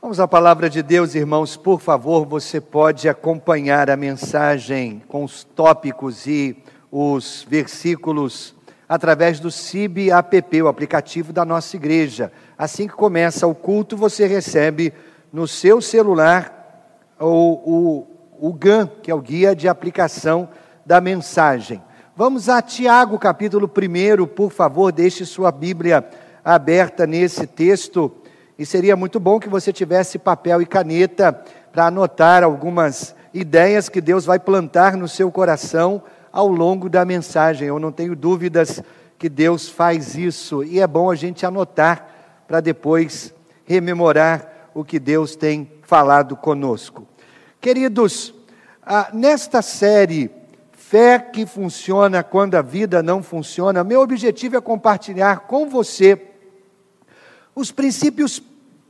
Vamos à palavra de Deus, irmãos. Por favor, você pode acompanhar a mensagem com os tópicos e os versículos através do CIB app, o aplicativo da nossa igreja. Assim que começa o culto, você recebe no seu celular o, o, o GAN, que é o guia de aplicação da mensagem. Vamos a Tiago, capítulo 1, por favor, deixe sua Bíblia aberta nesse texto e seria muito bom que você tivesse papel e caneta para anotar algumas ideias que Deus vai plantar no seu coração ao longo da mensagem. Eu não tenho dúvidas que Deus faz isso e é bom a gente anotar para depois rememorar o que Deus tem falado conosco. Queridos, ah, nesta série Fé que funciona quando a vida não funciona, meu objetivo é compartilhar com você os princípios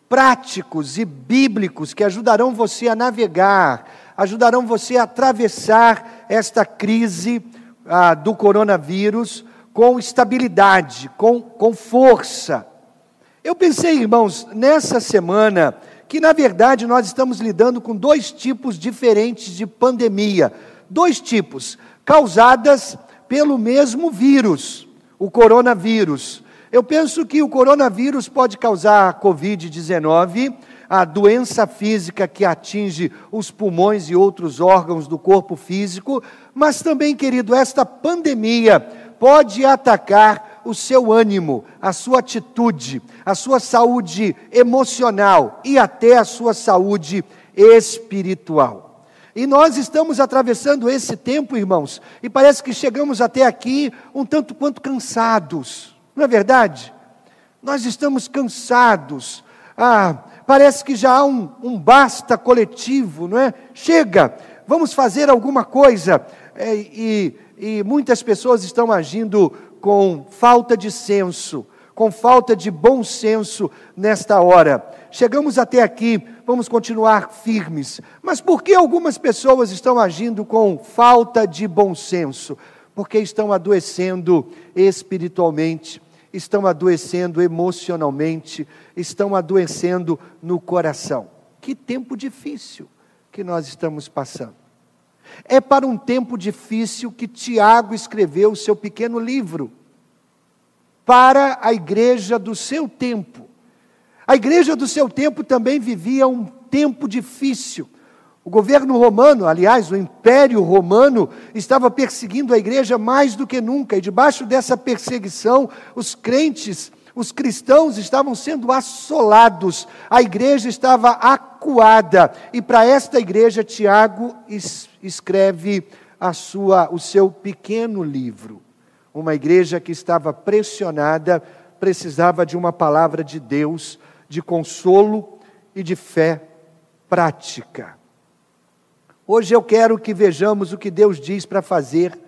práticos e bíblicos que ajudarão você a navegar, ajudarão você a atravessar esta crise ah, do coronavírus com estabilidade, com, com força. Eu pensei, irmãos, nessa semana, que na verdade nós estamos lidando com dois tipos diferentes de pandemia. Dois tipos, causadas pelo mesmo vírus, o coronavírus. Eu penso que o coronavírus pode causar a Covid-19, a doença física que atinge os pulmões e outros órgãos do corpo físico, mas também, querido, esta pandemia pode atacar o seu ânimo, a sua atitude, a sua saúde emocional e até a sua saúde espiritual. E nós estamos atravessando esse tempo, irmãos, e parece que chegamos até aqui um tanto quanto cansados não é verdade? Nós estamos cansados. Ah, parece que já há um, um basta coletivo, não é? Chega, vamos fazer alguma coisa. É, e, e muitas pessoas estão agindo com falta de senso, com falta de bom senso nesta hora. Chegamos até aqui, vamos continuar firmes. Mas por que algumas pessoas estão agindo com falta de bom senso? Porque estão adoecendo espiritualmente estão adoecendo emocionalmente, estão adoecendo no coração. Que tempo difícil que nós estamos passando. É para um tempo difícil que Tiago escreveu o seu pequeno livro, para a igreja do seu tempo. A igreja do seu tempo também vivia um tempo difícil o governo romano, aliás, o Império Romano, estava perseguindo a igreja mais do que nunca, e debaixo dessa perseguição, os crentes, os cristãos estavam sendo assolados, a igreja estava acuada, e para esta igreja, Tiago escreve a sua, o seu pequeno livro. Uma igreja que estava pressionada, precisava de uma palavra de Deus, de consolo e de fé prática. Hoje eu quero que vejamos o que Deus diz para fazer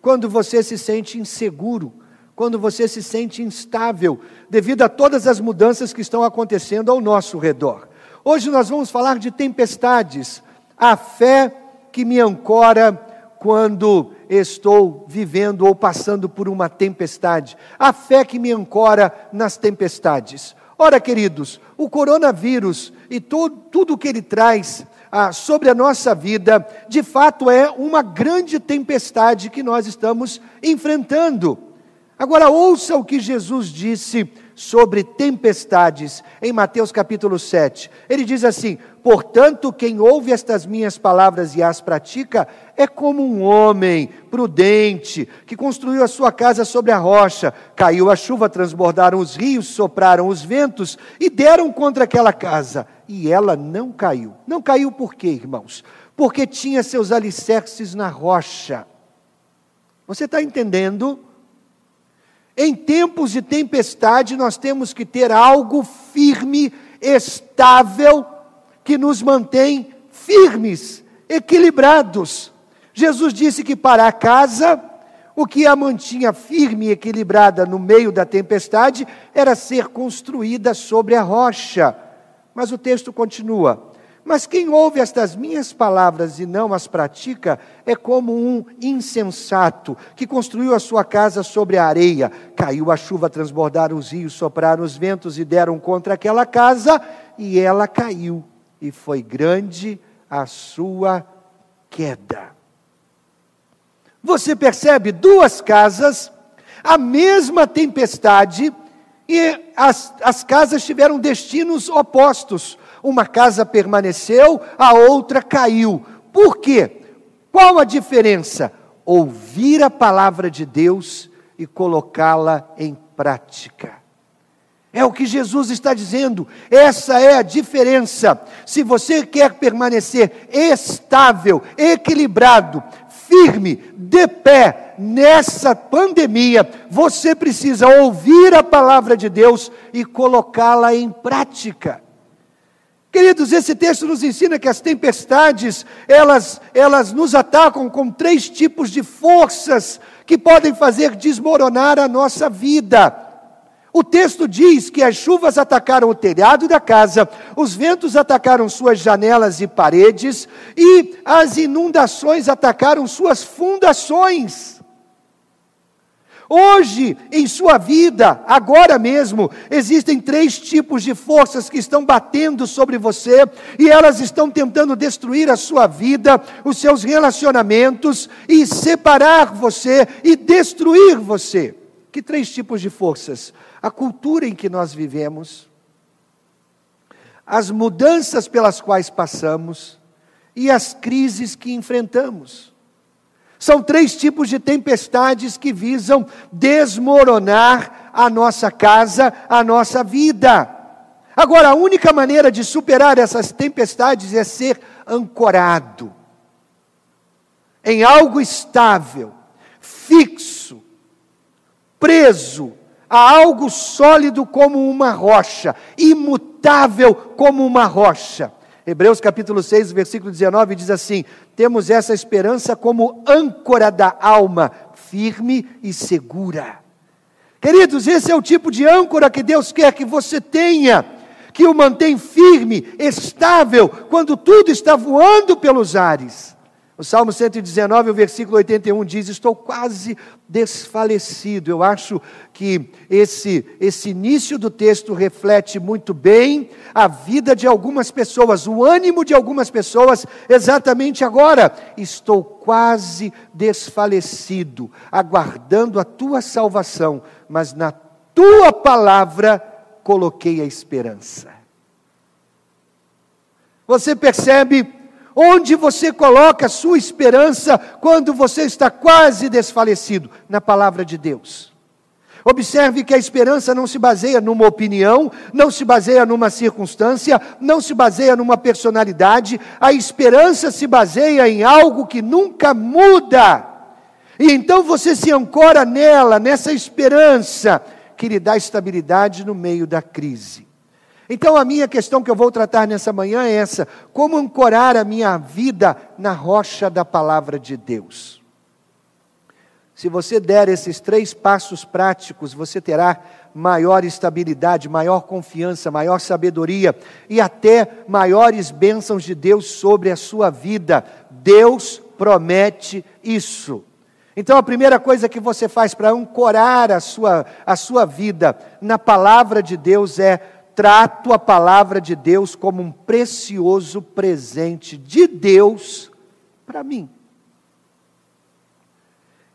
quando você se sente inseguro, quando você se sente instável, devido a todas as mudanças que estão acontecendo ao nosso redor. Hoje nós vamos falar de tempestades, a fé que me ancora quando estou vivendo ou passando por uma tempestade, a fé que me ancora nas tempestades. Ora, queridos, o coronavírus e tudo, o que ele traz ah, sobre a nossa vida, de fato é uma grande tempestade que nós estamos enfrentando. Agora, ouça o que Jesus disse sobre tempestades em Mateus capítulo 7. Ele diz assim: Portanto, quem ouve estas minhas palavras e as pratica é como um homem prudente que construiu a sua casa sobre a rocha. Caiu a chuva, transbordaram os rios, sopraram os ventos e deram contra aquela casa. E ela não caiu. Não caiu por quê, irmãos? Porque tinha seus alicerces na rocha. Você está entendendo? Em tempos de tempestade, nós temos que ter algo firme, estável, que nos mantém firmes, equilibrados. Jesus disse que para a casa, o que a mantinha firme e equilibrada no meio da tempestade era ser construída sobre a rocha. Mas o texto continua: mas quem ouve estas minhas palavras e não as pratica é como um insensato que construiu a sua casa sobre a areia. Caiu a chuva, transbordaram os rios, sopraram os ventos e deram contra aquela casa, e ela caiu, e foi grande a sua queda. Você percebe duas casas, a mesma tempestade, e as, as casas tiveram destinos opostos. Uma casa permaneceu, a outra caiu. Por quê? Qual a diferença? Ouvir a palavra de Deus e colocá-la em prática. É o que Jesus está dizendo, essa é a diferença. Se você quer permanecer estável, equilibrado, firme, de pé nessa pandemia, você precisa ouvir a palavra de Deus e colocá-la em prática. Queridos, esse texto nos ensina que as tempestades, elas, elas nos atacam com três tipos de forças que podem fazer desmoronar a nossa vida. O texto diz que as chuvas atacaram o telhado da casa, os ventos atacaram suas janelas e paredes, e as inundações atacaram suas fundações. Hoje, em sua vida, agora mesmo, existem três tipos de forças que estão batendo sobre você e elas estão tentando destruir a sua vida, os seus relacionamentos e separar você e destruir você. Que três tipos de forças? A cultura em que nós vivemos, as mudanças pelas quais passamos e as crises que enfrentamos. São três tipos de tempestades que visam desmoronar a nossa casa, a nossa vida. Agora, a única maneira de superar essas tempestades é ser ancorado em algo estável, fixo, preso a algo sólido como uma rocha, imutável como uma rocha. Hebreus capítulo 6, versículo 19 diz assim: Temos essa esperança como âncora da alma, firme e segura. Queridos, esse é o tipo de âncora que Deus quer que você tenha, que o mantém firme, estável, quando tudo está voando pelos ares. O Salmo 119, o versículo 81 diz: Estou quase desfalecido. Eu acho que esse, esse início do texto reflete muito bem a vida de algumas pessoas, o ânimo de algumas pessoas, exatamente agora. Estou quase desfalecido, aguardando a tua salvação, mas na tua palavra coloquei a esperança. Você percebe Onde você coloca a sua esperança quando você está quase desfalecido? Na palavra de Deus. Observe que a esperança não se baseia numa opinião, não se baseia numa circunstância, não se baseia numa personalidade, a esperança se baseia em algo que nunca muda. E então você se ancora nela, nessa esperança que lhe dá estabilidade no meio da crise. Então, a minha questão que eu vou tratar nessa manhã é essa: como ancorar a minha vida na rocha da palavra de Deus? Se você der esses três passos práticos, você terá maior estabilidade, maior confiança, maior sabedoria e até maiores bênçãos de Deus sobre a sua vida. Deus promete isso. Então, a primeira coisa que você faz para ancorar a sua, a sua vida na palavra de Deus é trato a palavra de Deus como um precioso presente de Deus para mim.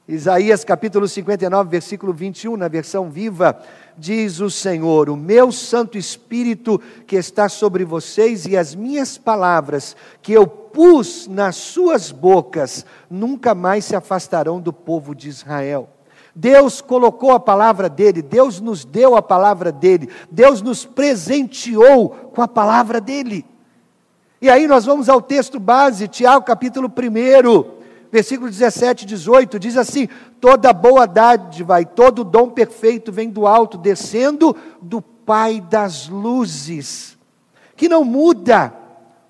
Isaías capítulo 59, versículo 21, na versão viva, diz o Senhor: O meu Santo Espírito que está sobre vocês e as minhas palavras que eu pus nas suas bocas nunca mais se afastarão do povo de Israel. Deus colocou a palavra dele, Deus nos deu a palavra dele, Deus nos presenteou com a palavra dele. E aí nós vamos ao texto base, Tiago capítulo 1, versículo 17 e 18, diz assim: Toda boa dádiva e todo dom perfeito vem do alto, descendo do Pai das luzes, que não muda,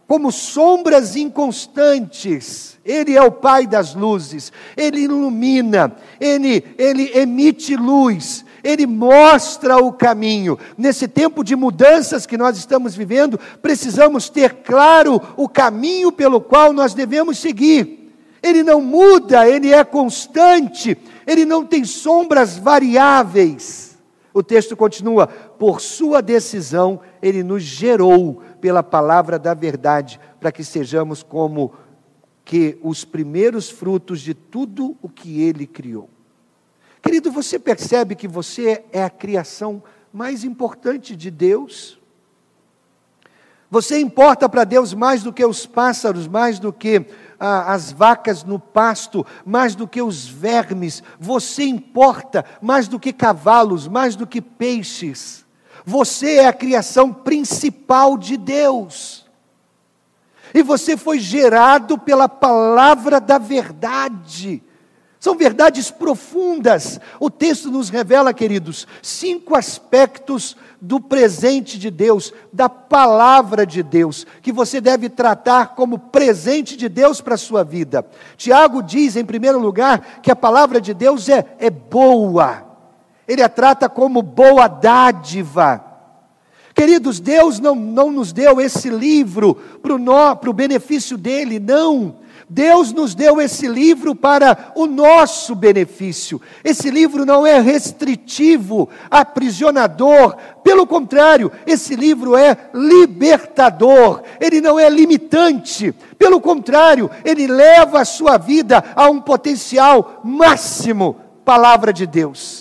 como sombras inconstantes. Ele é o Pai das luzes, Ele ilumina, Ele, Ele emite luz, Ele mostra o caminho. Nesse tempo de mudanças que nós estamos vivendo, precisamos ter claro o caminho pelo qual nós devemos seguir. Ele não muda, Ele é constante, Ele não tem sombras variáveis. O texto continua: por sua decisão, ele nos gerou pela palavra da verdade, para que sejamos como que os primeiros frutos de tudo o que ele criou. Querido, você percebe que você é a criação mais importante de Deus? Você importa para Deus mais do que os pássaros, mais do que ah, as vacas no pasto, mais do que os vermes. Você importa mais do que cavalos, mais do que peixes. Você é a criação principal de Deus. E você foi gerado pela palavra da verdade. São verdades profundas. O texto nos revela, queridos, cinco aspectos do presente de Deus, da palavra de Deus, que você deve tratar como presente de Deus para a sua vida. Tiago diz, em primeiro lugar, que a palavra de Deus é, é boa, ele a trata como boa dádiva. Queridos, Deus não, não nos deu esse livro para o benefício dele, não. Deus nos deu esse livro para o nosso benefício. Esse livro não é restritivo, aprisionador, pelo contrário, esse livro é libertador, ele não é limitante, pelo contrário, ele leva a sua vida a um potencial máximo. Palavra de Deus,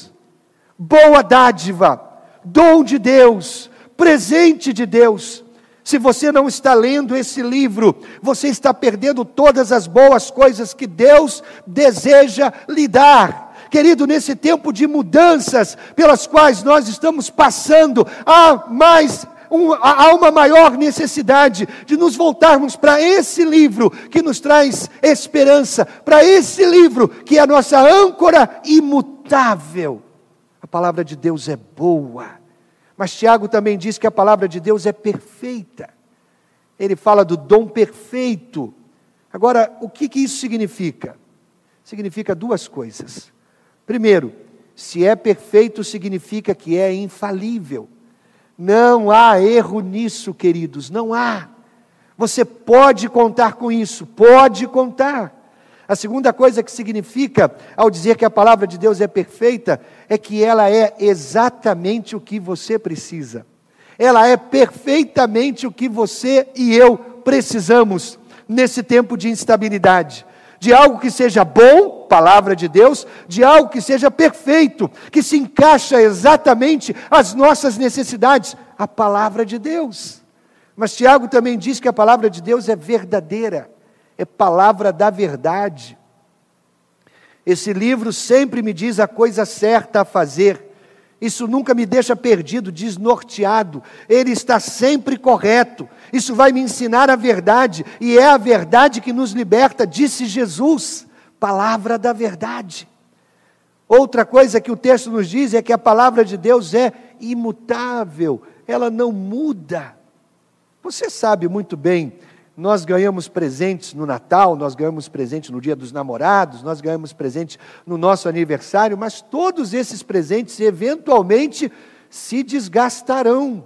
boa dádiva, dom de Deus, presente de Deus. Se você não está lendo esse livro, você está perdendo todas as boas coisas que Deus deseja lhe dar. Querido, nesse tempo de mudanças pelas quais nós estamos passando, há mais um, há uma maior necessidade de nos voltarmos para esse livro que nos traz esperança, para esse livro que é a nossa âncora imutável. A palavra de Deus é boa mas Tiago também diz que a palavra de Deus é perfeita. Ele fala do dom perfeito. Agora, o que, que isso significa? Significa duas coisas. Primeiro, se é perfeito, significa que é infalível. Não há erro nisso, queridos, não há. Você pode contar com isso, pode contar. A segunda coisa que significa, ao dizer que a palavra de Deus é perfeita, é que ela é exatamente o que você precisa. Ela é perfeitamente o que você e eu precisamos nesse tempo de instabilidade. De algo que seja bom, palavra de Deus, de algo que seja perfeito, que se encaixa exatamente às nossas necessidades, a palavra de Deus. Mas Tiago também diz que a palavra de Deus é verdadeira é palavra da verdade. Esse livro sempre me diz a coisa certa a fazer. Isso nunca me deixa perdido, desnorteado. Ele está sempre correto. Isso vai me ensinar a verdade, e é a verdade que nos liberta, disse Jesus. Palavra da verdade. Outra coisa que o texto nos diz é que a palavra de Deus é imutável, ela não muda. Você sabe muito bem nós ganhamos presentes no Natal, nós ganhamos presente no Dia dos Namorados, nós ganhamos presente no nosso aniversário, mas todos esses presentes eventualmente se desgastarão.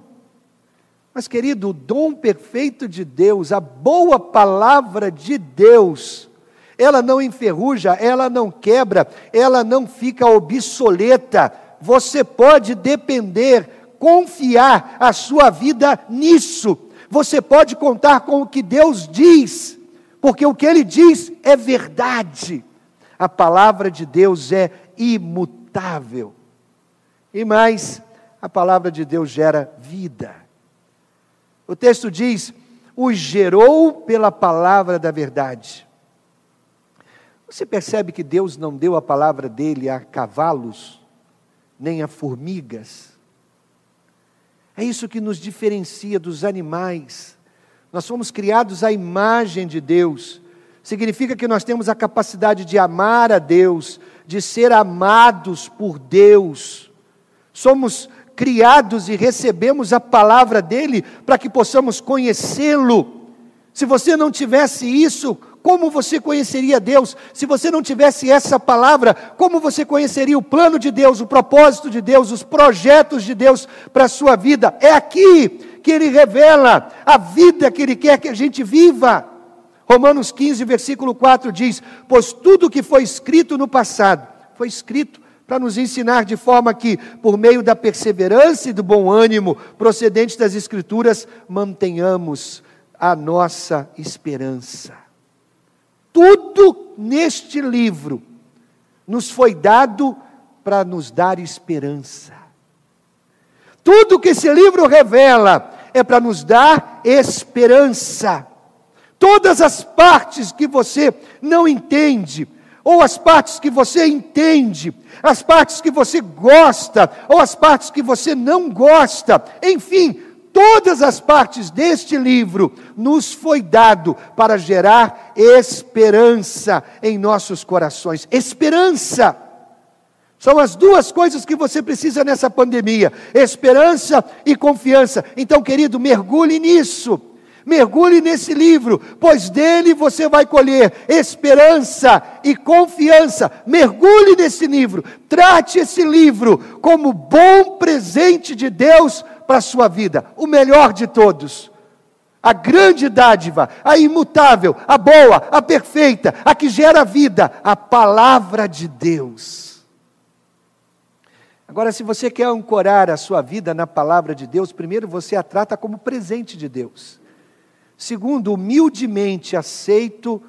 Mas, querido, o dom perfeito de Deus, a boa palavra de Deus, ela não enferruja, ela não quebra, ela não fica obsoleta. Você pode depender, confiar a sua vida nisso você pode contar com o que Deus diz, porque o que Ele diz é verdade. A palavra de Deus é imutável. E mais, a palavra de Deus gera vida. O texto diz: os gerou pela palavra da verdade. Você percebe que Deus não deu a palavra dele a cavalos, nem a formigas, é isso que nos diferencia dos animais. Nós fomos criados à imagem de Deus. Significa que nós temos a capacidade de amar a Deus, de ser amados por Deus. Somos criados e recebemos a palavra dele para que possamos conhecê-lo. Se você não tivesse isso, como você conheceria Deus? Se você não tivesse essa palavra, como você conheceria o plano de Deus, o propósito de Deus, os projetos de Deus para a sua vida? É aqui que ele revela a vida que ele quer que a gente viva. Romanos 15, versículo 4 diz: Pois tudo que foi escrito no passado foi escrito para nos ensinar de forma que, por meio da perseverança e do bom ânimo procedentes das Escrituras, mantenhamos a nossa esperança. Tudo neste livro nos foi dado para nos dar esperança. Tudo que esse livro revela é para nos dar esperança. Todas as partes que você não entende, ou as partes que você entende, as partes que você gosta, ou as partes que você não gosta, enfim, todas as partes deste livro nos foi dado para gerar esperança em nossos corações. Esperança. São as duas coisas que você precisa nessa pandemia: esperança e confiança. Então, querido, mergulhe nisso. Mergulhe nesse livro, pois dele você vai colher esperança e confiança. Mergulhe nesse livro, trate esse livro como bom presente de Deus para a sua vida, o melhor de todos. A grande dádiva, a imutável, a boa, a perfeita, a que gera vida, a palavra de Deus. Agora, se você quer ancorar a sua vida na palavra de Deus, primeiro você a trata como presente de Deus. Segundo, humildemente aceito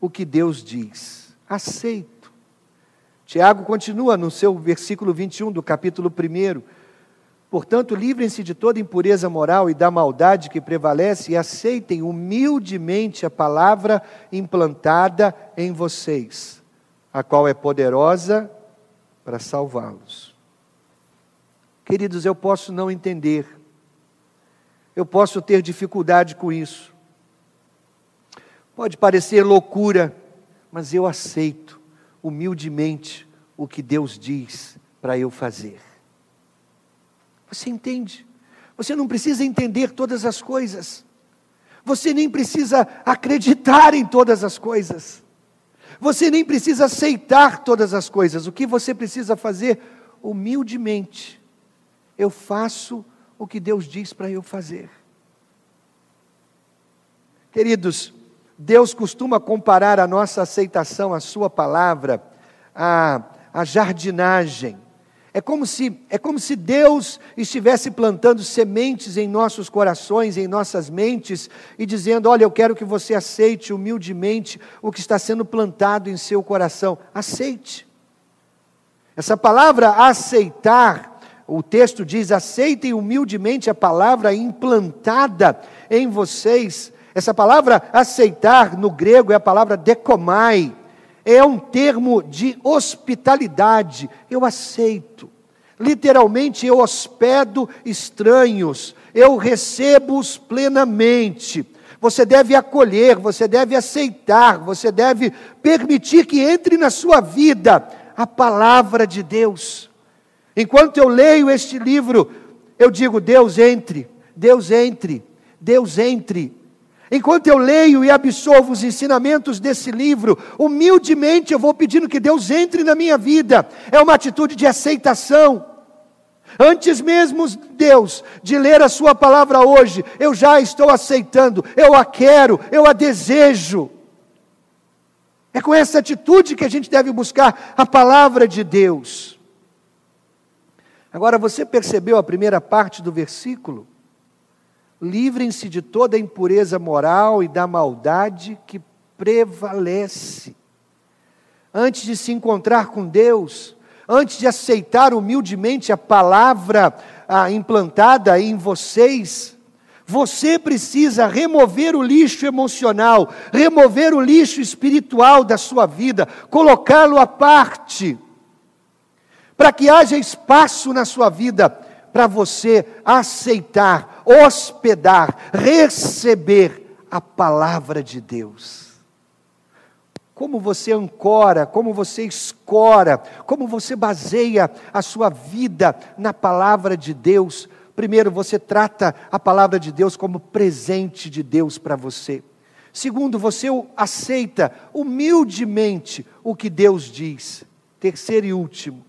o que Deus diz. Aceito. Tiago continua no seu versículo 21 do capítulo 1. Portanto, livrem-se de toda impureza moral e da maldade que prevalece e aceitem humildemente a palavra implantada em vocês, a qual é poderosa para salvá-los. Queridos, eu posso não entender, eu posso ter dificuldade com isso. Pode parecer loucura, mas eu aceito humildemente o que Deus diz para eu fazer. Você entende? Você não precisa entender todas as coisas. Você nem precisa acreditar em todas as coisas. Você nem precisa aceitar todas as coisas. O que você precisa fazer? Humildemente eu faço o que Deus diz para eu fazer. Queridos, Deus costuma comparar a nossa aceitação à Sua palavra à, à jardinagem. É como, se, é como se Deus estivesse plantando sementes em nossos corações, em nossas mentes, e dizendo: Olha, eu quero que você aceite humildemente o que está sendo plantado em seu coração. Aceite. Essa palavra aceitar o texto diz: aceitem humildemente a palavra implantada em vocês. Essa palavra aceitar no grego é a palavra decomai, é um termo de hospitalidade. Eu aceito. Literalmente, eu hospedo estranhos, eu recebo-os plenamente. Você deve acolher, você deve aceitar, você deve permitir que entre na sua vida a palavra de Deus. Enquanto eu leio este livro, eu digo: Deus entre, Deus entre, Deus entre. Enquanto eu leio e absorvo os ensinamentos desse livro, humildemente eu vou pedindo que Deus entre na minha vida. É uma atitude de aceitação. Antes mesmo, Deus, de ler a Sua palavra hoje, eu já estou aceitando, eu a quero, eu a desejo. É com essa atitude que a gente deve buscar a palavra de Deus. Agora, você percebeu a primeira parte do versículo? Livrem-se de toda impureza moral e da maldade que prevalece. Antes de se encontrar com Deus, antes de aceitar humildemente a palavra ah, implantada em vocês, você precisa remover o lixo emocional, remover o lixo espiritual da sua vida, colocá-lo à parte para que haja espaço na sua vida para você aceitar, hospedar, receber a palavra de Deus. Como você ancora, como você escora, como você baseia a sua vida na palavra de Deus. Primeiro, você trata a palavra de Deus como presente de Deus para você. Segundo, você aceita humildemente o que Deus diz. Terceiro e último,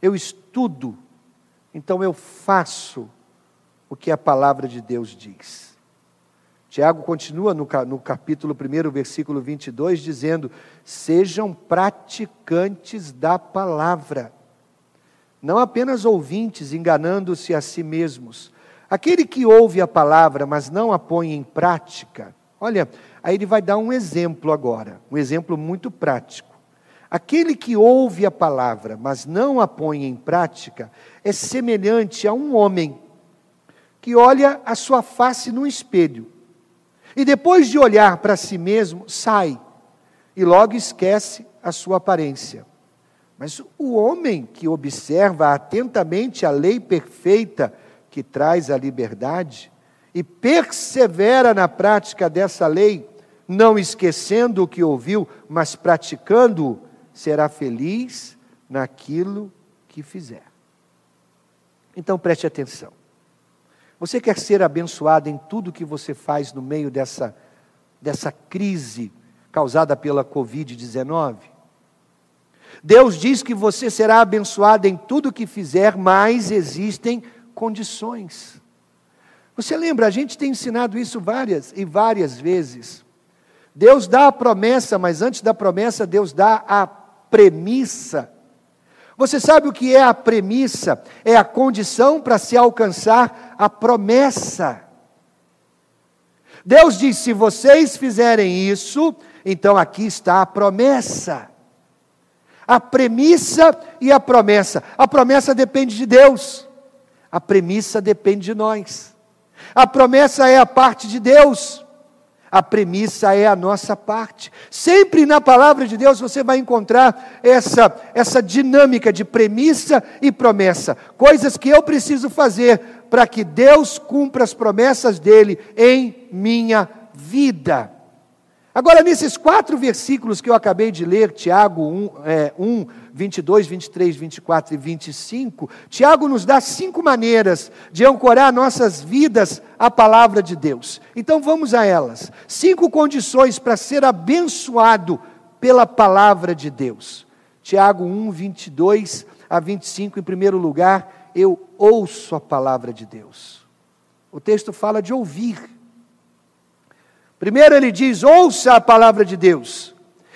eu estudo, então eu faço o que a palavra de Deus diz. Tiago continua no, capítulo 1, versículo 22, dizendo: Sejam praticantes da palavra, não apenas ouvintes, enganando-se a si mesmos. Aquele que ouve a palavra, mas não a põe em prática, olha, aí ele vai dar um exemplo agora, um exemplo muito prático. Aquele que ouve a palavra, mas não a põe em prática, é semelhante a um homem que olha a sua face no espelho e depois de olhar para si mesmo, sai e logo esquece a sua aparência. Mas o homem que observa atentamente a lei perfeita que traz a liberdade e persevera na prática dessa lei, não esquecendo o que ouviu, mas praticando, será feliz naquilo que fizer. Então preste atenção. Você quer ser abençoado em tudo que você faz no meio dessa, dessa crise causada pela Covid-19? Deus diz que você será abençoado em tudo que fizer, mas existem condições. Você lembra, a gente tem ensinado isso várias e várias vezes. Deus dá a promessa, mas antes da promessa, Deus dá a premissa. Você sabe o que é a premissa? É a condição para se alcançar a promessa. Deus diz: se vocês fizerem isso, então aqui está a promessa. A premissa e a promessa. A promessa depende de Deus, a premissa depende de nós. A promessa é a parte de Deus, a premissa é a nossa parte. Sempre na palavra de Deus você vai encontrar essa, essa dinâmica de premissa e promessa. Coisas que eu preciso fazer para que Deus cumpra as promessas dele em minha vida. Agora, nesses quatro versículos que eu acabei de ler, Tiago 1, é, 1, 22, 23, 24 e 25, Tiago nos dá cinco maneiras de ancorar nossas vidas à palavra de Deus. Então vamos a elas. Cinco condições para ser abençoado pela palavra de Deus. Tiago 1, 22 a 25, em primeiro lugar, eu ouço a palavra de Deus. O texto fala de ouvir. Primeiro ele diz: ouça a palavra de Deus.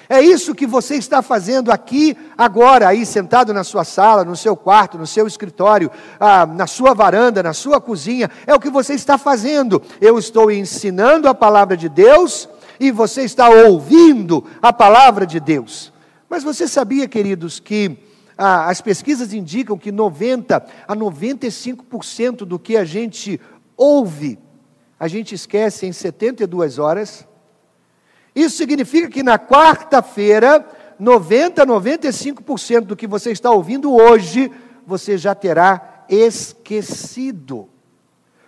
É isso que você está fazendo aqui, agora, aí sentado na sua sala, no seu quarto, no seu escritório, ah, na sua varanda, na sua cozinha. É o que você está fazendo. Eu estou ensinando a palavra de Deus e você está ouvindo a palavra de Deus. Mas você sabia, queridos, que ah, as pesquisas indicam que 90 a 95% do que a gente ouve a gente esquece em 72 horas. Isso significa que na quarta-feira, 90, 95% do que você está ouvindo hoje, você já terá esquecido.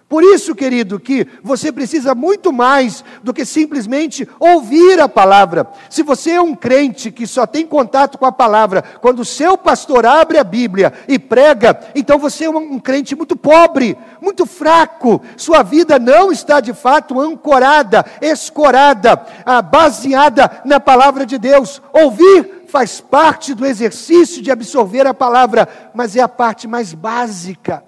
Por isso, querido, que você precisa muito mais do que simplesmente ouvir a palavra. Se você é um crente que só tem contato com a palavra quando o seu pastor abre a Bíblia e prega, então você é um crente muito pobre, muito fraco. Sua vida não está de fato ancorada, escorada, ah, baseada na palavra de Deus. Ouvir faz parte do exercício de absorver a palavra, mas é a parte mais básica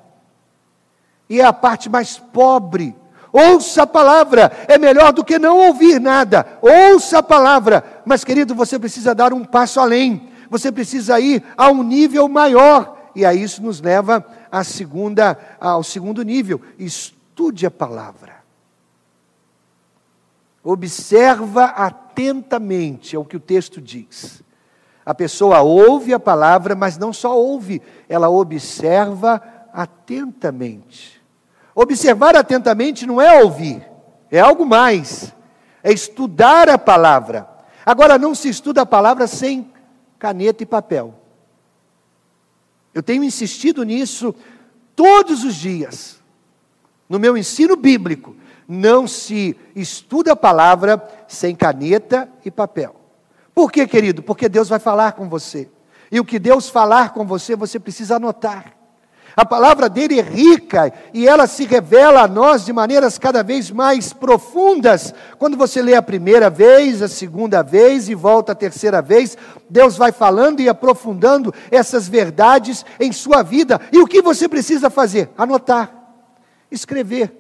e é a parte mais pobre. Ouça a palavra, é melhor do que não ouvir nada. Ouça a palavra, mas querido, você precisa dar um passo além. Você precisa ir a um nível maior. E aí isso nos leva à segunda, ao segundo nível. Estude a palavra. Observa atentamente, é o que o texto diz. A pessoa ouve a palavra, mas não só ouve, ela observa atentamente. Observar atentamente não é ouvir, é algo mais. É estudar a palavra. Agora, não se estuda a palavra sem caneta e papel. Eu tenho insistido nisso todos os dias. No meu ensino bíblico, não se estuda a palavra sem caneta e papel. Por quê, querido? Porque Deus vai falar com você. E o que Deus falar com você, você precisa anotar. A palavra dele é rica e ela se revela a nós de maneiras cada vez mais profundas. Quando você lê a primeira vez, a segunda vez e volta a terceira vez, Deus vai falando e aprofundando essas verdades em sua vida. E o que você precisa fazer? Anotar, escrever.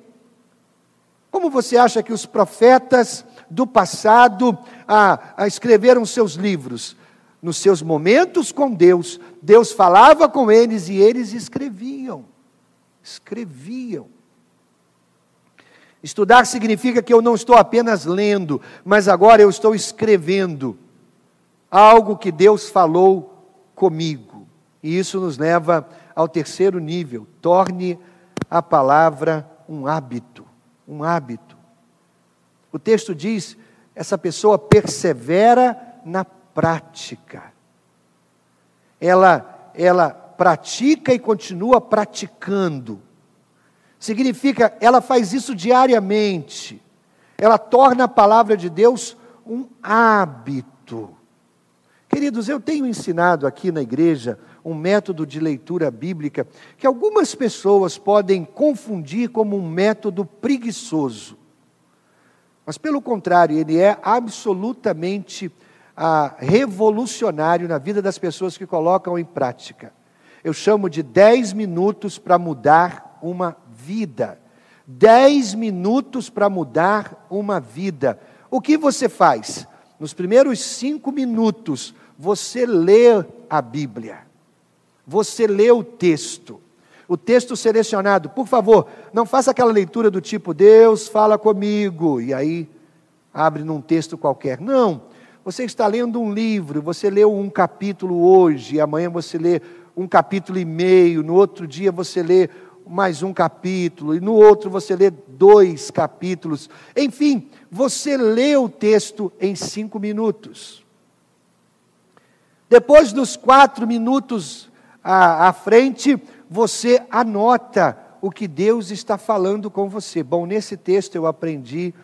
Como você acha que os profetas do passado ah, escreveram seus livros? Nos seus momentos com Deus, Deus falava com eles e eles escreviam. Escreviam. Estudar significa que eu não estou apenas lendo, mas agora eu estou escrevendo algo que Deus falou comigo. E isso nos leva ao terceiro nível: torne a palavra um hábito. Um hábito. O texto diz: essa pessoa persevera na prática. Ela, ela pratica e continua praticando. Significa, ela faz isso diariamente. Ela torna a palavra de Deus um hábito. Queridos, eu tenho ensinado aqui na igreja um método de leitura bíblica que algumas pessoas podem confundir como um método preguiçoso. Mas, pelo contrário, ele é absolutamente ah, revolucionário na vida das pessoas que colocam em prática. Eu chamo de 10 minutos para mudar uma vida. Dez minutos para mudar uma vida. O que você faz? Nos primeiros cinco minutos, você lê a Bíblia. Você lê o texto. O texto selecionado. Por favor, não faça aquela leitura do tipo, Deus fala comigo, e aí abre num texto qualquer. Não. Você está lendo um livro, você leu um capítulo hoje, amanhã você lê um capítulo e meio, no outro dia você lê mais um capítulo, e no outro você lê dois capítulos. Enfim, você lê o texto em cinco minutos. Depois dos quatro minutos à, à frente, você anota o que Deus está falando com você. Bom, nesse texto eu aprendi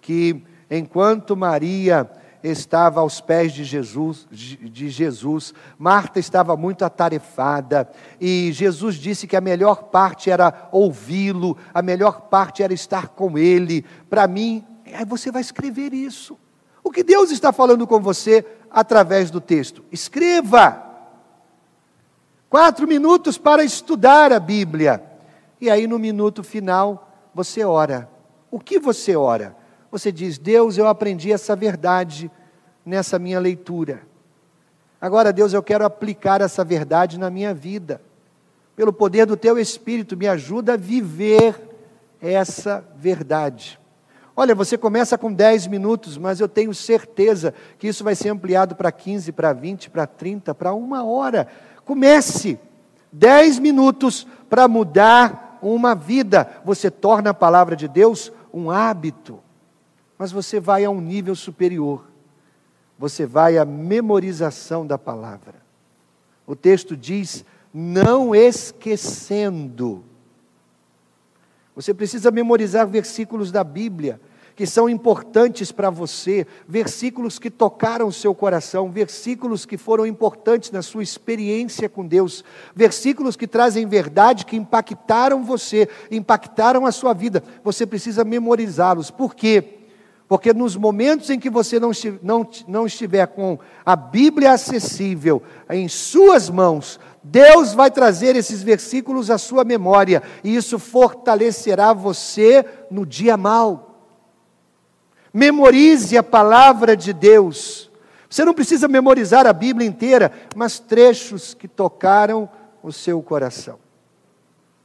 que enquanto Maria estava aos pés de Jesus, de Jesus. Marta estava muito atarefada e Jesus disse que a melhor parte era ouvi-lo, a melhor parte era estar com ele. Para mim, aí você vai escrever isso. O que Deus está falando com você através do texto? Escreva. Quatro minutos para estudar a Bíblia. E aí, no minuto final, você ora. O que você ora? Você diz: Deus, eu aprendi essa verdade nessa minha leitura. Agora, Deus, eu quero aplicar essa verdade na minha vida. Pelo poder do teu Espírito, me ajuda a viver essa verdade. Olha, você começa com 10 minutos, mas eu tenho certeza que isso vai ser ampliado para 15, para 20, para 30, para uma hora. Comece 10 minutos para mudar uma vida. Você torna a palavra de Deus um hábito mas você vai a um nível superior. Você vai à memorização da palavra. O texto diz: não esquecendo. Você precisa memorizar versículos da Bíblia que são importantes para você, versículos que tocaram o seu coração, versículos que foram importantes na sua experiência com Deus, versículos que trazem verdade, que impactaram você, impactaram a sua vida. Você precisa memorizá-los. Por quê? Porque nos momentos em que você não, não, não estiver com a Bíblia acessível em suas mãos, Deus vai trazer esses versículos à sua memória, e isso fortalecerá você no dia mal. Memorize a palavra de Deus. Você não precisa memorizar a Bíblia inteira, mas trechos que tocaram o seu coração.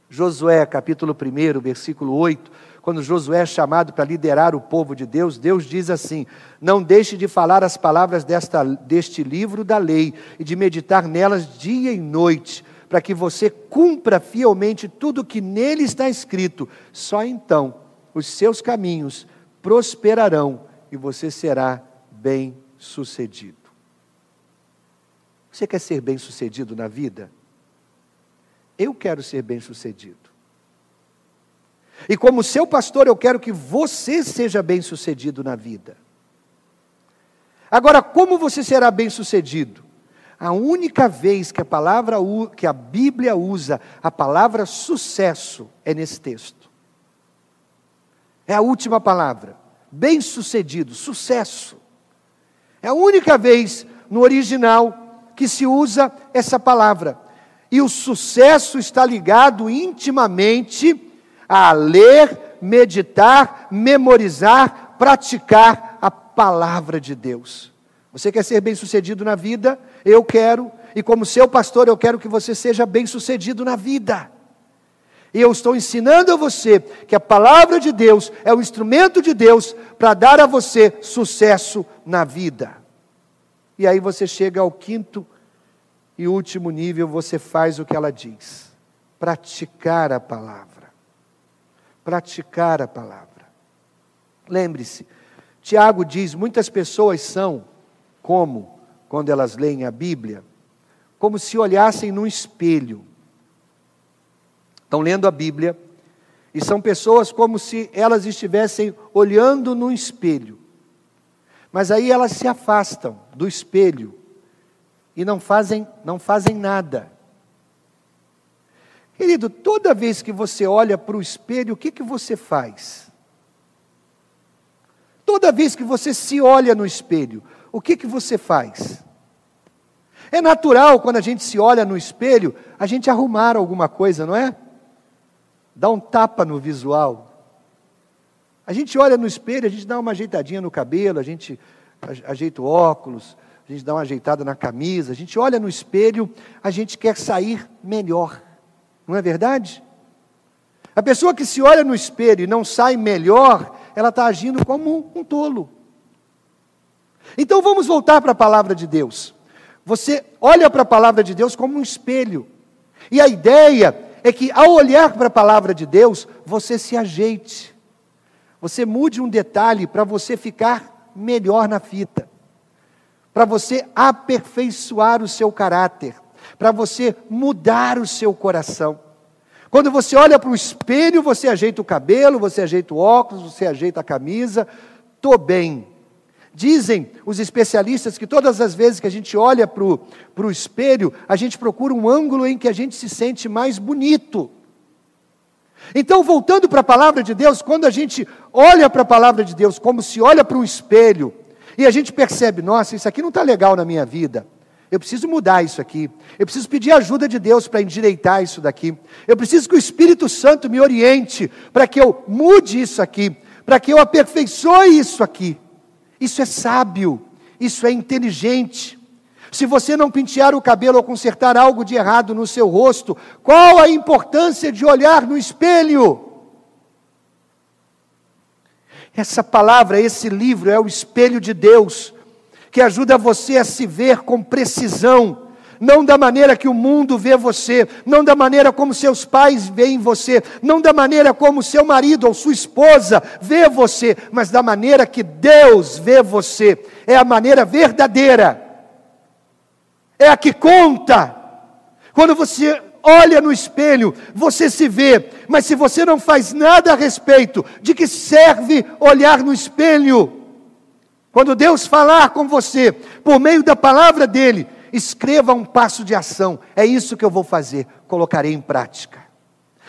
Josué, capítulo 1, versículo 8 quando Josué é chamado para liderar o povo de Deus, Deus diz assim: Não deixe de falar as palavras desta, deste livro da lei e de meditar nelas dia e noite, para que você cumpra fielmente tudo o que nele está escrito. Só então os seus caminhos prosperarão e você será bem-sucedido. Você quer ser bem-sucedido na vida? Eu quero ser bem-sucedido. E como seu pastor, eu quero que você seja bem-sucedido na vida. Agora, como você será bem-sucedido? A única vez que a palavra que a Bíblia usa a palavra sucesso é nesse texto. É a última palavra. Bem-sucedido, sucesso. É a única vez no original que se usa essa palavra. E o sucesso está ligado intimamente a ler, meditar, memorizar, praticar a palavra de Deus. Você quer ser bem-sucedido na vida? Eu quero, e como seu pastor, eu quero que você seja bem-sucedido na vida. E eu estou ensinando a você que a palavra de Deus é o instrumento de Deus para dar a você sucesso na vida. E aí você chega ao quinto e último nível, você faz o que ela diz: praticar a palavra. Praticar a palavra. Lembre-se, Tiago diz: muitas pessoas são como, quando elas leem a Bíblia, como se olhassem num espelho estão lendo a Bíblia, e são pessoas como se elas estivessem olhando no espelho. Mas aí elas se afastam do espelho e não fazem, não fazem nada. Querido, toda vez que você olha para o espelho, o que, que você faz? Toda vez que você se olha no espelho, o que, que você faz? É natural, quando a gente se olha no espelho, a gente arrumar alguma coisa, não é? dá um tapa no visual. A gente olha no espelho, a gente dá uma ajeitadinha no cabelo, a gente ajeita o óculos, a gente dá uma ajeitada na camisa, a gente olha no espelho, a gente quer sair melhor. Não é verdade? A pessoa que se olha no espelho e não sai melhor, ela está agindo como um tolo. Então vamos voltar para a palavra de Deus. Você olha para a palavra de Deus como um espelho. E a ideia é que ao olhar para a palavra de Deus, você se ajeite. Você mude um detalhe para você ficar melhor na fita. Para você aperfeiçoar o seu caráter, para você mudar o seu coração. Quando você olha para o espelho, você ajeita o cabelo, você ajeita o óculos, você ajeita a camisa, estou bem, Dizem os especialistas que todas as vezes que a gente olha para o espelho, a gente procura um ângulo em que a gente se sente mais bonito. Então, voltando para a palavra de Deus, quando a gente olha para a palavra de Deus como se olha para um espelho, e a gente percebe, nossa, isso aqui não está legal na minha vida. Eu preciso mudar isso aqui. Eu preciso pedir ajuda de Deus para endireitar isso daqui. Eu preciso que o Espírito Santo me oriente para que eu mude isso aqui, para que eu aperfeiçoe isso aqui. Isso é sábio, isso é inteligente. Se você não pentear o cabelo ou consertar algo de errado no seu rosto, qual a importância de olhar no espelho? Essa palavra, esse livro é o espelho de Deus, que ajuda você a se ver com precisão não da maneira que o mundo vê você, não da maneira como seus pais veem você, não da maneira como seu marido ou sua esposa vê você, mas da maneira que Deus vê você. É a maneira verdadeira, é a que conta. Quando você olha no espelho, você se vê, mas se você não faz nada a respeito, de que serve olhar no espelho? Quando Deus falar com você, por meio da palavra dele, escreva um passo de ação. É isso que eu vou fazer, colocarei em prática.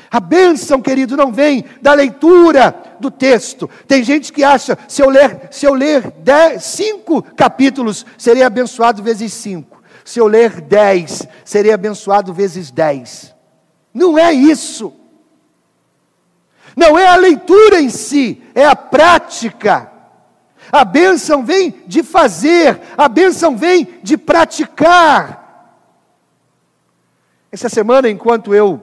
A bênção, querido, não vem da leitura do texto. Tem gente que acha, se eu ler, se eu ler dez, cinco capítulos, serei abençoado vezes cinco. Se eu ler dez, serei abençoado vezes dez. Não é isso. Não é a leitura em si, é a prática. A bênção vem de fazer, a bênção vem de praticar. Essa semana, enquanto eu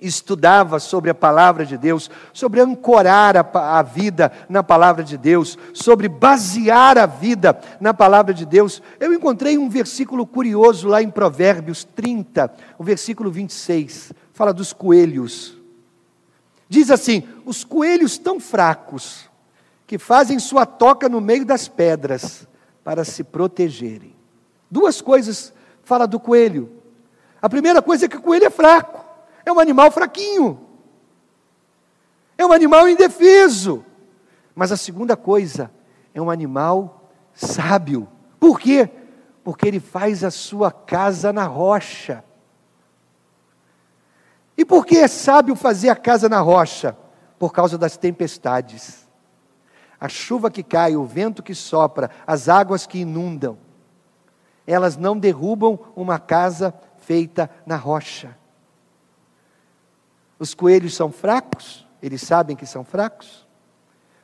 estudava sobre a palavra de Deus, sobre ancorar a, a, vida na palavra de Deus, sobre basear a vida na palavra de Deus, eu encontrei um versículo curioso lá em Provérbios 30, o versículo 26, fala dos coelhos. Diz assim: os coelhos tão fracos que fazem sua toca no meio das pedras para se protegerem. Duas coisas fala do coelho. A primeira coisa é que o coelho é fraco, é um animal fraquinho, é um animal indefeso. Mas a segunda coisa é um animal sábio. Por quê? Porque ele faz a sua casa na rocha. E por que é sábio fazer a casa na rocha? Por causa das tempestades a chuva que cai, o vento que sopra, as águas que inundam, elas não derrubam uma casa feita na rocha. Os coelhos são fracos, Eles sabem que são fracos,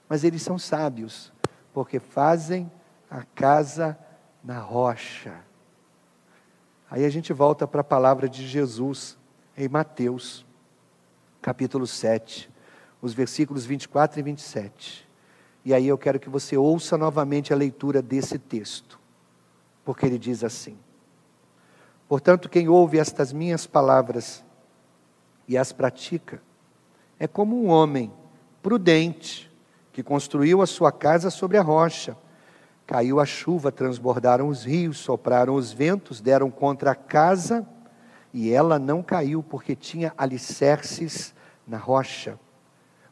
mas eles são sábios, porque fazem a casa na rocha. Aí a gente volta para a palavra de Jesus em Mateus, capítulo 7, os versículos 24 e 27. E aí eu quero que você ouça novamente a leitura desse texto, porque ele diz assim: Portanto, quem ouve estas minhas palavras e as pratica, é como um homem prudente que construiu a sua casa sobre a rocha. Caiu a chuva, transbordaram os rios, sopraram os ventos, deram contra a casa e ela não caiu porque tinha alicerces na rocha.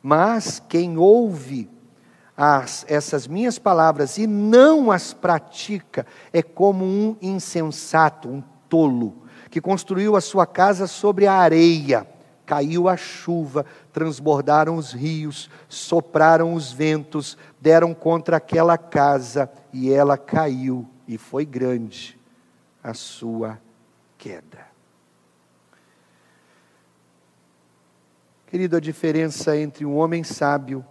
Mas quem ouve as, essas minhas palavras e não as pratica é como um insensato, um tolo, que construiu a sua casa sobre a areia. Caiu a chuva, transbordaram os rios, sopraram os ventos, deram contra aquela casa e ela caiu, e foi grande a sua queda. Querido, a diferença entre um homem sábio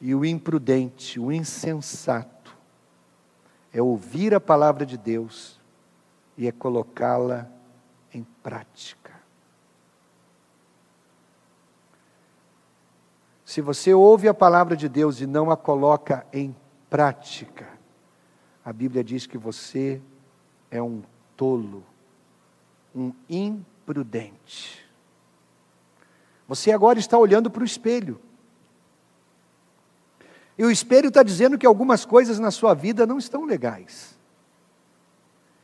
e o imprudente, o insensato, é ouvir a palavra de Deus e é colocá-la em prática. Se você ouve a palavra de Deus e não a coloca em prática, a Bíblia diz que você é um tolo, um imprudente. Você agora está olhando para o espelho. E o espelho está dizendo que algumas coisas na sua vida não estão legais.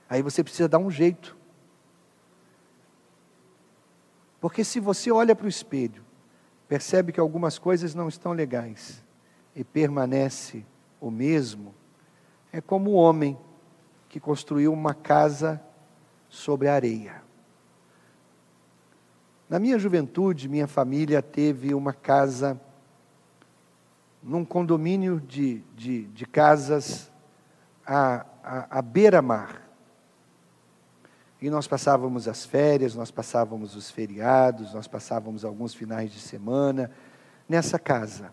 Aí você precisa dar um jeito. Porque se você olha para o espelho, percebe que algumas coisas não estão legais e permanece o mesmo, é como o homem que construiu uma casa sobre a areia. Na minha juventude, minha família teve uma casa num condomínio de, de, de casas à, à, à beira-mar. E nós passávamos as férias, nós passávamos os feriados, nós passávamos alguns finais de semana nessa casa.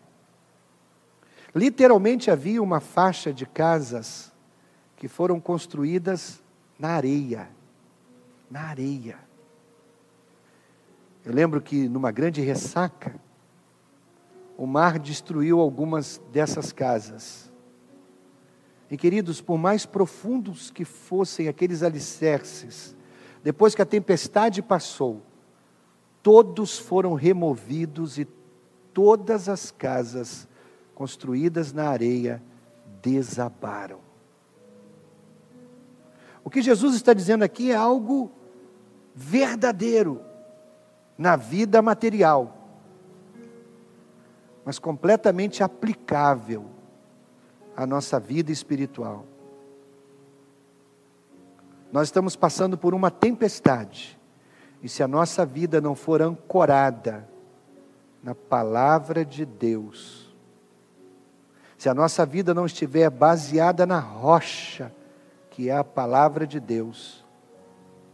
Literalmente havia uma faixa de casas que foram construídas na areia. Na areia. Eu lembro que numa grande ressaca, o mar destruiu algumas dessas casas. E queridos, por mais profundos que fossem aqueles alicerces, depois que a tempestade passou, todos foram removidos e todas as casas construídas na areia desabaram. O que Jesus está dizendo aqui é algo verdadeiro na vida material, mas completamente aplicável à nossa vida espiritual. Nós estamos passando por uma tempestade, e se a nossa vida não for ancorada na palavra de Deus, se a nossa vida não estiver baseada na rocha, que é a palavra de Deus,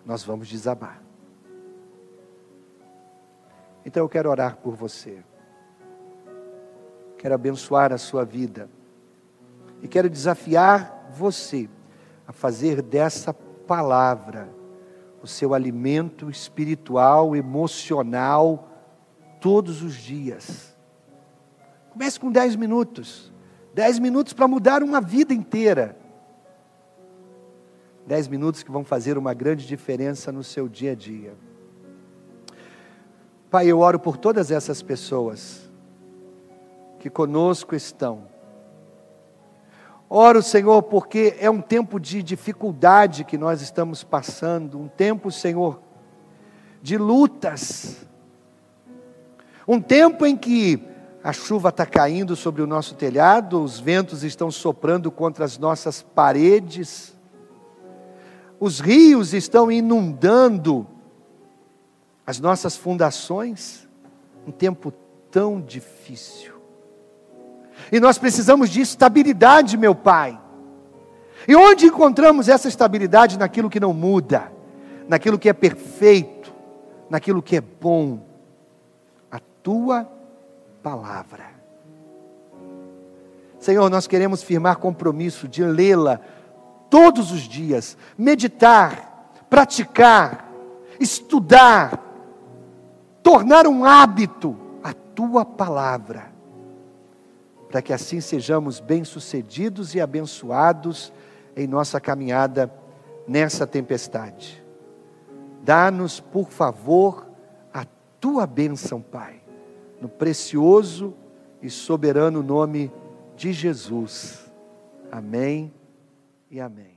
nós vamos desabar. Então eu quero orar por você. Quero abençoar a sua vida. E quero desafiar você a fazer dessa palavra o seu alimento espiritual, emocional, todos os dias. Comece com 10 minutos. 10 minutos para mudar uma vida inteira. 10 minutos que vão fazer uma grande diferença no seu dia a dia. Pai, eu oro por todas essas pessoas que conosco estão. Oro, Senhor, porque é um tempo de dificuldade que nós estamos passando, um tempo, Senhor, de lutas, um tempo em que a chuva está caindo sobre o nosso telhado, os ventos estão soprando contra as nossas paredes, os rios estão inundando as nossas fundações, um tempo tão difícil. E nós precisamos de estabilidade, meu Pai. E onde encontramos essa estabilidade? Naquilo que não muda, naquilo que é perfeito, naquilo que é bom. A tua palavra. Senhor, nós queremos firmar compromisso de lê-la todos os dias, meditar, praticar, estudar, tornar um hábito a tua palavra, para que assim sejamos bem-sucedidos e abençoados em nossa caminhada nessa tempestade. Dá-nos, por favor, a tua bênção, Pai, no precioso e soberano nome de Jesus. Amém e amém.